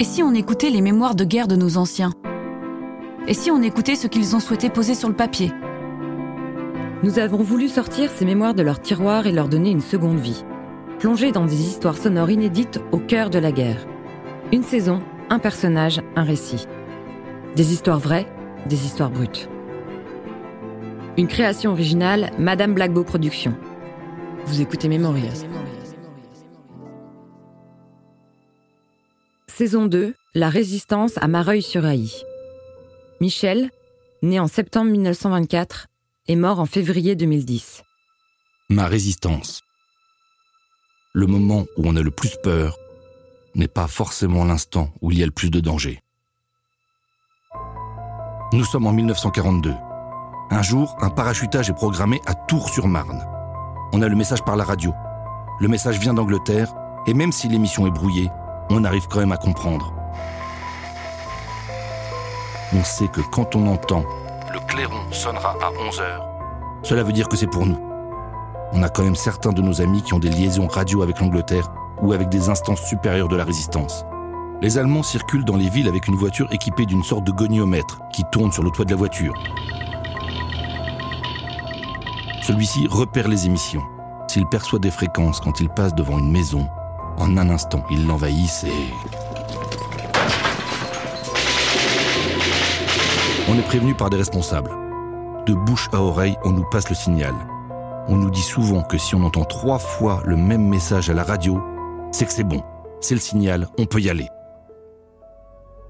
Et si on écoutait les mémoires de guerre de nos anciens? Et si on écoutait ce qu'ils ont souhaité poser sur le papier? Nous avons voulu sortir ces mémoires de leur tiroir et leur donner une seconde vie. Plonger dans des histoires sonores inédites au cœur de la guerre. Une saison, un personnage, un récit. Des histoires vraies, des histoires brutes. Une création originale, Madame Blackbow Productions. Vous écoutez Mémorias. Saison 2, La résistance à Mareuil-sur-Ailly. Michel, né en septembre 1924, est mort en février 2010. Ma résistance. Le moment où on a le plus peur n'est pas forcément l'instant où il y a le plus de danger. Nous sommes en 1942. Un jour, un parachutage est programmé à Tours-sur-Marne. On a le message par la radio. Le message vient d'Angleterre, et même si l'émission est brouillée, on arrive quand même à comprendre. On sait que quand on entend le clairon sonnera à 11 heures, cela veut dire que c'est pour nous. On a quand même certains de nos amis qui ont des liaisons radio avec l'Angleterre ou avec des instances supérieures de la résistance. Les Allemands circulent dans les villes avec une voiture équipée d'une sorte de goniomètre qui tourne sur le toit de la voiture. Celui-ci repère les émissions. S'il perçoit des fréquences quand il passe devant une maison, en un instant, ils l'envahissent et... On est prévenu par des responsables. De bouche à oreille, on nous passe le signal. On nous dit souvent que si on entend trois fois le même message à la radio, c'est que c'est bon, c'est le signal, on peut y aller.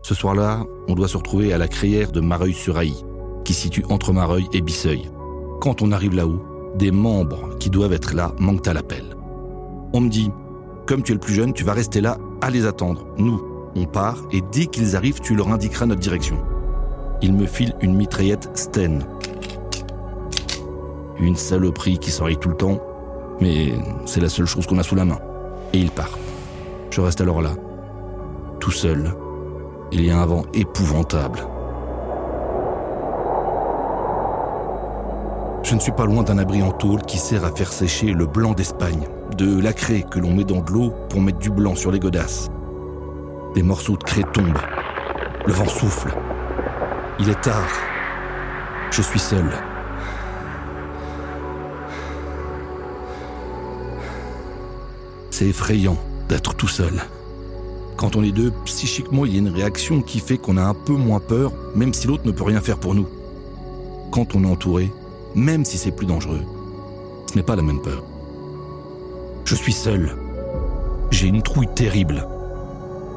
Ce soir-là, on doit se retrouver à la crière de Mareuil-sur-Ailly, qui situe entre Mareuil et Bisseuil. Quand on arrive là-haut, des membres qui doivent être là manquent à l'appel. On me dit, comme tu es le plus jeune, tu vas rester là à les attendre. Nous, on part et dès qu'ils arrivent, tu leur indiqueras notre direction. Ils me filent une mitraillette Sten. Une saloperie qui s'enraye tout le temps, mais c'est la seule chose qu'on a sous la main. Et ils partent. Je reste alors là, tout seul. Il y a un vent épouvantable. Je ne suis pas loin d'un abri en tôle qui sert à faire sécher le blanc d'Espagne, de la craie que l'on met dans de l'eau pour mettre du blanc sur les godasses. Des morceaux de craie tombent. Le vent souffle. Il est tard. Je suis seul. C'est effrayant d'être tout seul. Quand on est deux, psychiquement, il y a une réaction qui fait qu'on a un peu moins peur, même si l'autre ne peut rien faire pour nous. Quand on est entouré, même si c'est plus dangereux, ce n'est pas la même peur. Je suis seul. J'ai une trouille terrible.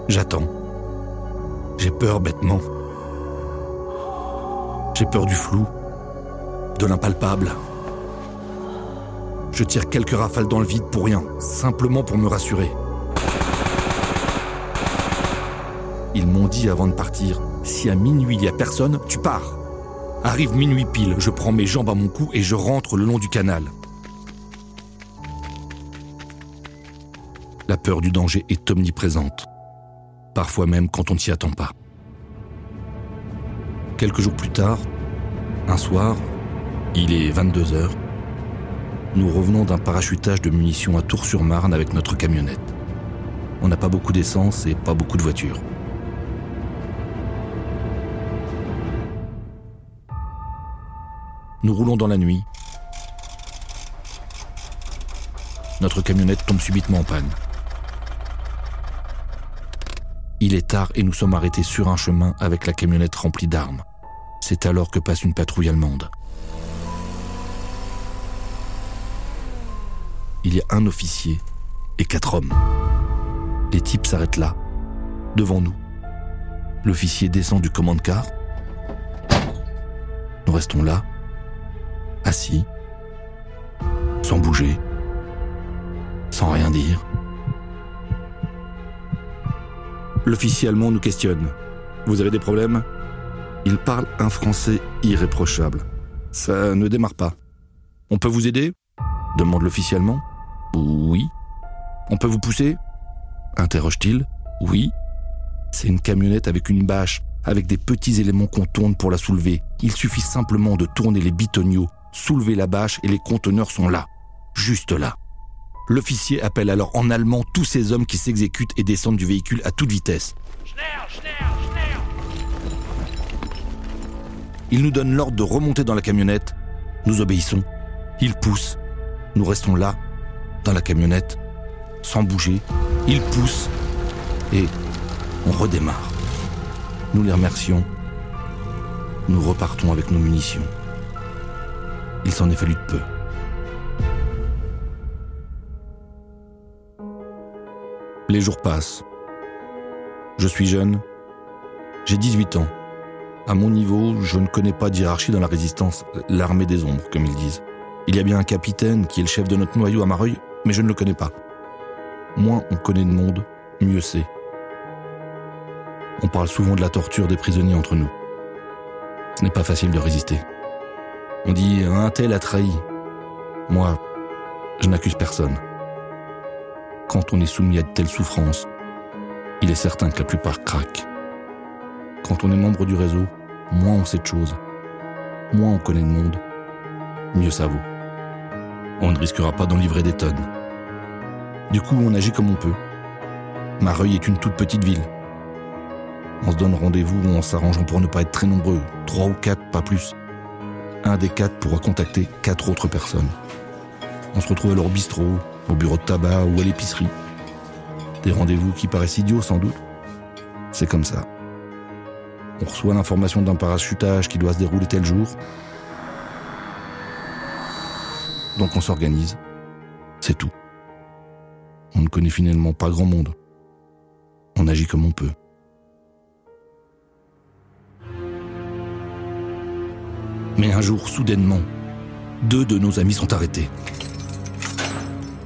J'attends. J'ai peur bêtement. J'ai peur du flou, de l'impalpable. Je tire quelques rafales dans le vide pour rien, simplement pour me rassurer. Ils m'ont dit avant de partir, si à minuit il n'y a personne, tu pars. Arrive minuit pile, je prends mes jambes à mon cou et je rentre le long du canal. La peur du danger est omniprésente, parfois même quand on ne s'y attend pas. Quelques jours plus tard, un soir, il est 22 heures, nous revenons d'un parachutage de munitions à Tours-sur-Marne avec notre camionnette. On n'a pas beaucoup d'essence et pas beaucoup de voitures. Nous roulons dans la nuit. Notre camionnette tombe subitement en panne. Il est tard et nous sommes arrêtés sur un chemin avec la camionnette remplie d'armes. C'est alors que passe une patrouille allemande. Il y a un officier et quatre hommes. Les types s'arrêtent là, devant nous. L'officier descend du commande-car. Nous restons là, assis, sans bouger, sans rien dire. L'officier allemand nous questionne. Vous avez des problèmes? Il parle un français irréprochable. Ça ne démarre pas. On peut vous aider? Demande l'officier allemand. Oui. On peut vous pousser? Interroge-t-il. Oui. C'est une camionnette avec une bâche, avec des petits éléments qu'on tourne pour la soulever. Il suffit simplement de tourner les bitonniaux, soulever la bâche et les conteneurs sont là. Juste là. L'officier appelle alors en allemand tous ces hommes qui s'exécutent et descendent du véhicule à toute vitesse. Il nous donne l'ordre de remonter dans la camionnette. Nous obéissons. Il pousse. Nous restons là, dans la camionnette, sans bouger. Il pousse. Et on redémarre. Nous les remercions. Nous repartons avec nos munitions. Il s'en est fallu de peu. Les jours passent. Je suis jeune. J'ai 18 ans. À mon niveau, je ne connais pas d'hierarchie dans la résistance, l'armée des ombres, comme ils disent. Il y a bien un capitaine qui est le chef de notre noyau à Mareuil, mais je ne le connais pas. Moins on connaît de monde, mieux c'est. On parle souvent de la torture des prisonniers entre nous. Ce n'est pas facile de résister. On dit un tel a trahi. Moi, je n'accuse personne. Quand on est soumis à de telles souffrances, il est certain que la plupart craquent. Quand on est membre du réseau, moins on sait de choses, moins on connaît le monde, mieux ça vaut. On ne risquera pas d'en livrer des tonnes. Du coup, on agit comme on peut. Mareuil est une toute petite ville. On se donne rendez-vous en s'arrangeant pour ne pas être très nombreux, trois ou quatre, pas plus. Un des quatre pourra contacter quatre autres personnes. On se retrouve à leur bistrot, au bureau de tabac ou à l'épicerie. Des rendez-vous qui paraissent idiots sans doute. C'est comme ça. On reçoit l'information d'un parachutage qui doit se dérouler tel jour. Donc on s'organise. C'est tout. On ne connaît finalement pas grand monde. On agit comme on peut. Mais un jour, soudainement, deux de nos amis sont arrêtés.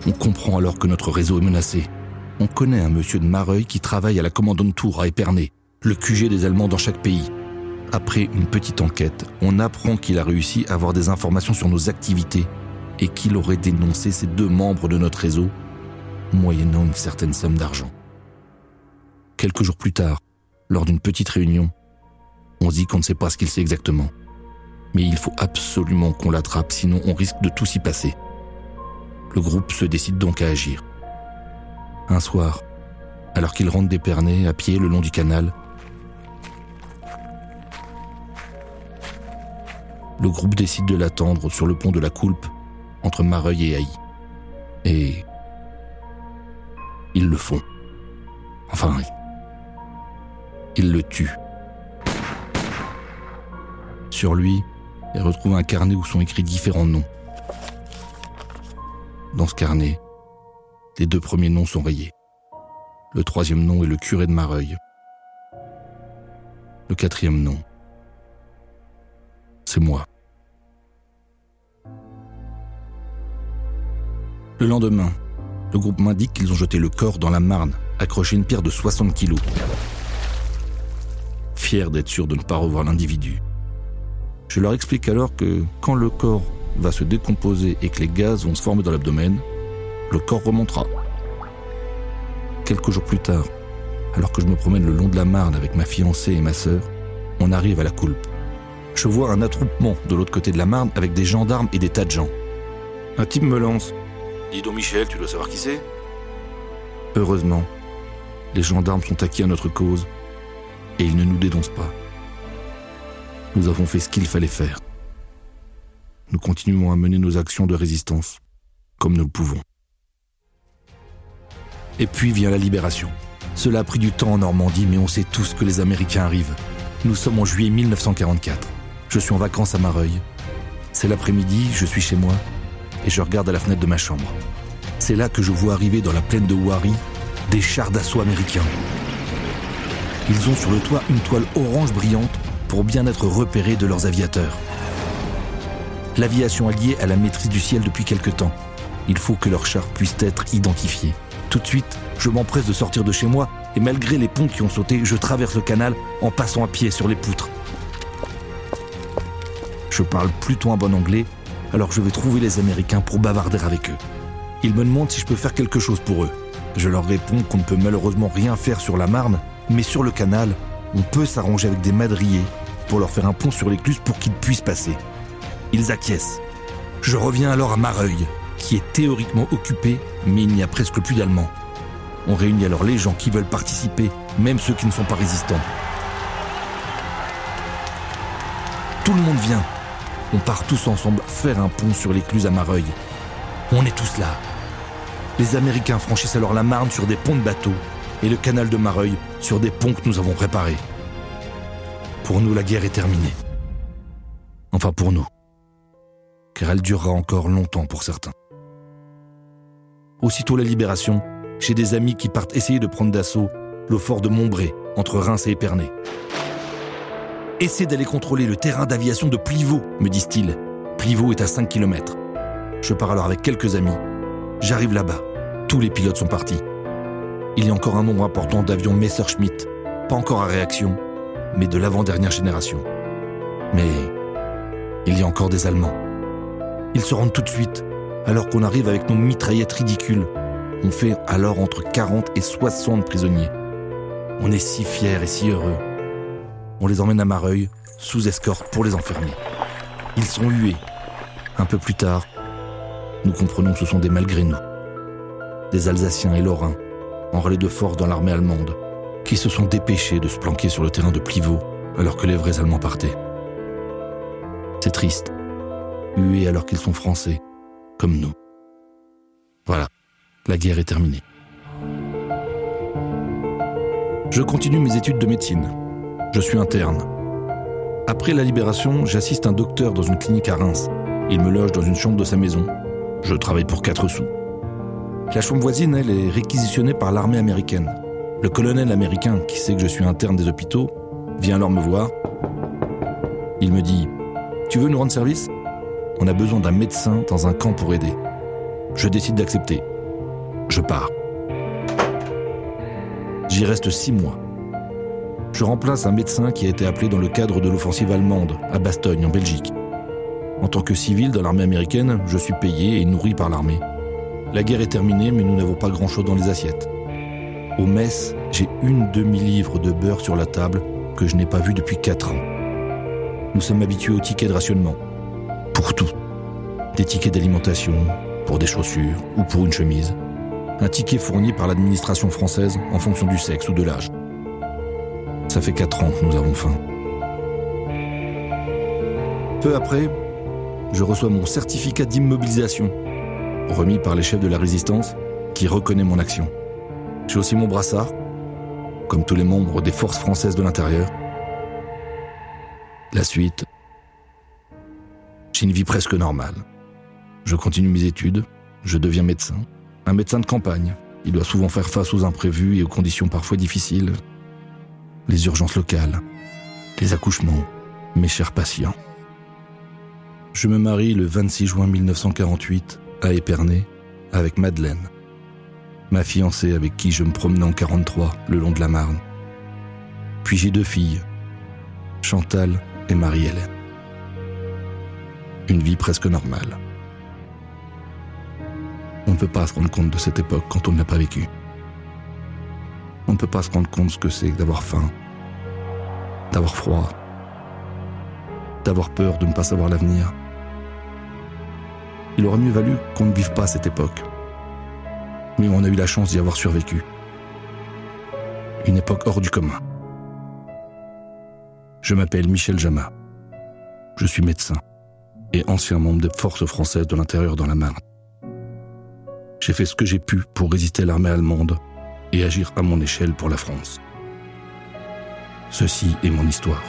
On comprend alors que notre réseau est menacé. On connaît un monsieur de Mareuil qui travaille à la commandante Tour à Épernay le QG des Allemands dans chaque pays. Après une petite enquête, on apprend qu'il a réussi à avoir des informations sur nos activités et qu'il aurait dénoncé ces deux membres de notre réseau, moyennant une certaine somme d'argent. Quelques jours plus tard, lors d'une petite réunion, on dit qu'on ne sait pas ce qu'il sait exactement. Mais il faut absolument qu'on l'attrape, sinon on risque de tout s'y passer. Le groupe se décide donc à agir. Un soir, alors qu'il rentre d'Épernay à pied le long du canal, le groupe décide de l'attendre sur le pont de la Coulpe, entre Mareuil et Haï. Et. Ils le font. Enfin. Ils le tuent. Sur lui, elle retrouve un carnet où sont écrits différents noms. Dans ce carnet, les deux premiers noms sont rayés. Le troisième nom est le curé de Mareuil. Le quatrième nom, c'est moi. Le lendemain, le groupe m'indique qu'ils ont jeté le corps dans la Marne, accroché une pierre de 60 kilos. Fier d'être sûr de ne pas revoir l'individu. Je leur explique alors que quand le corps va se décomposer et que les gaz vont se former dans l'abdomen, le corps remontera. Quelques jours plus tard, alors que je me promène le long de la Marne avec ma fiancée et ma sœur, on arrive à la coulpe. Je vois un attroupement de l'autre côté de la Marne avec des gendarmes et des tas de gens. Un type me lance Dis donc Michel, tu dois savoir qui c'est Heureusement, les gendarmes sont acquis à notre cause et ils ne nous dénoncent pas. Nous avons fait ce qu'il fallait faire. Nous continuons à mener nos actions de résistance comme nous le pouvons. Et puis vient la libération. Cela a pris du temps en Normandie, mais on sait tous que les Américains arrivent. Nous sommes en juillet 1944. Je suis en vacances à Mareuil. C'est l'après-midi, je suis chez moi, et je regarde à la fenêtre de ma chambre. C'est là que je vois arriver dans la plaine de Wari des chars d'assaut américains. Ils ont sur le toit une toile orange brillante pour bien être repérés de leurs aviateurs. L'aviation alliée a la maîtrise du ciel depuis quelque temps. Il faut que leurs chars puissent être identifiés. Tout de suite, je m'empresse de sortir de chez moi et malgré les ponts qui ont sauté, je traverse le canal en passant à pied sur les poutres. Je parle plutôt un bon anglais alors je vais trouver les Américains pour bavarder avec eux. Ils me demandent si je peux faire quelque chose pour eux. Je leur réponds qu'on ne peut malheureusement rien faire sur la Marne, mais sur le canal, on peut s'arranger avec des madriers pour leur faire un pont sur l'écluse pour qu'ils puissent passer. Ils acquiescent. Je reviens alors à Mareuil, qui est théoriquement occupé, mais il n'y a presque plus d'Allemands. On réunit alors les gens qui veulent participer, même ceux qui ne sont pas résistants. Tout le monde vient. On part tous ensemble faire un pont sur l'écluse à Mareuil. On est tous là. Les Américains franchissent alors la Marne sur des ponts de bateaux et le canal de Mareuil sur des ponts que nous avons préparés. Pour nous, la guerre est terminée. Enfin pour nous. Car elle durera encore longtemps pour certains. Aussitôt la libération, j'ai des amis qui partent essayer de prendre d'assaut le fort de Montbré, entre Reims et Épernay. Essaie d'aller contrôler le terrain d'aviation de Plivaux, me disent-ils. Plivaux est à 5 km. Je pars alors avec quelques amis. J'arrive là-bas. Tous les pilotes sont partis. Il y a encore un nombre important d'avions Messerschmitt, pas encore à réaction, mais de l'avant-dernière génération. Mais il y a encore des Allemands. Ils se rendent tout de suite, alors qu'on arrive avec nos mitraillettes ridicules. On fait alors entre 40 et 60 prisonniers. On est si fiers et si heureux. On les emmène à Mareuil, sous escorte pour les enfermer. Ils sont hués. Un peu plus tard, nous comprenons que ce sont des malgré nous. Des Alsaciens et Lorrains, en relais de force dans l'armée allemande, qui se sont dépêchés de se planquer sur le terrain de Plivaux alors que les vrais Allemands partaient. C'est triste. Hués alors qu'ils sont français, comme nous. Voilà, la guerre est terminée. Je continue mes études de médecine. Je suis interne. Après la libération, j'assiste un docteur dans une clinique à Reims. Il me loge dans une chambre de sa maison. Je travaille pour 4 sous. La chambre voisine, elle, est réquisitionnée par l'armée américaine. Le colonel américain, qui sait que je suis interne des hôpitaux, vient alors me voir. Il me dit Tu veux nous rendre service? On a besoin d'un médecin dans un camp pour aider. Je décide d'accepter. Je pars. J'y reste six mois je remplace un médecin qui a été appelé dans le cadre de l'offensive allemande, à Bastogne, en Belgique. En tant que civil dans l'armée américaine, je suis payé et nourri par l'armée. La guerre est terminée, mais nous n'avons pas grand-chose dans les assiettes. Au mess, j'ai une demi-livre de beurre sur la table que je n'ai pas vu depuis quatre ans. Nous sommes habitués aux tickets de rationnement. Pour tout. Des tickets d'alimentation, pour des chaussures ou pour une chemise. Un ticket fourni par l'administration française en fonction du sexe ou de l'âge. Ça fait quatre ans que nous avons faim. Peu après, je reçois mon certificat d'immobilisation, remis par les chefs de la résistance, qui reconnaît mon action. J'ai aussi mon brassard, comme tous les membres des forces françaises de l'intérieur. La suite, une vie presque normale. Je continue mes études, je deviens médecin, un médecin de campagne. Il doit souvent faire face aux imprévus et aux conditions parfois difficiles les urgences locales, les accouchements, mes chers patients. Je me marie le 26 juin 1948 à Épernay avec Madeleine, ma fiancée avec qui je me promenais en 43 le long de la Marne. Puis j'ai deux filles, Chantal et Marie-Hélène. Une vie presque normale. On ne peut pas se rendre compte de cette époque quand on ne l'a pas vécue. On ne peut pas se rendre compte ce que c'est d'avoir faim, d'avoir froid, d'avoir peur de ne pas savoir l'avenir. Il aurait mieux valu qu'on ne vive pas cette époque. Mais on a eu la chance d'y avoir survécu. Une époque hors du commun. Je m'appelle Michel Jama. Je suis médecin et ancien membre des forces françaises de l'intérieur dans la Marne. J'ai fait ce que j'ai pu pour résister à l'armée allemande et agir à mon échelle pour la France. Ceci est mon histoire.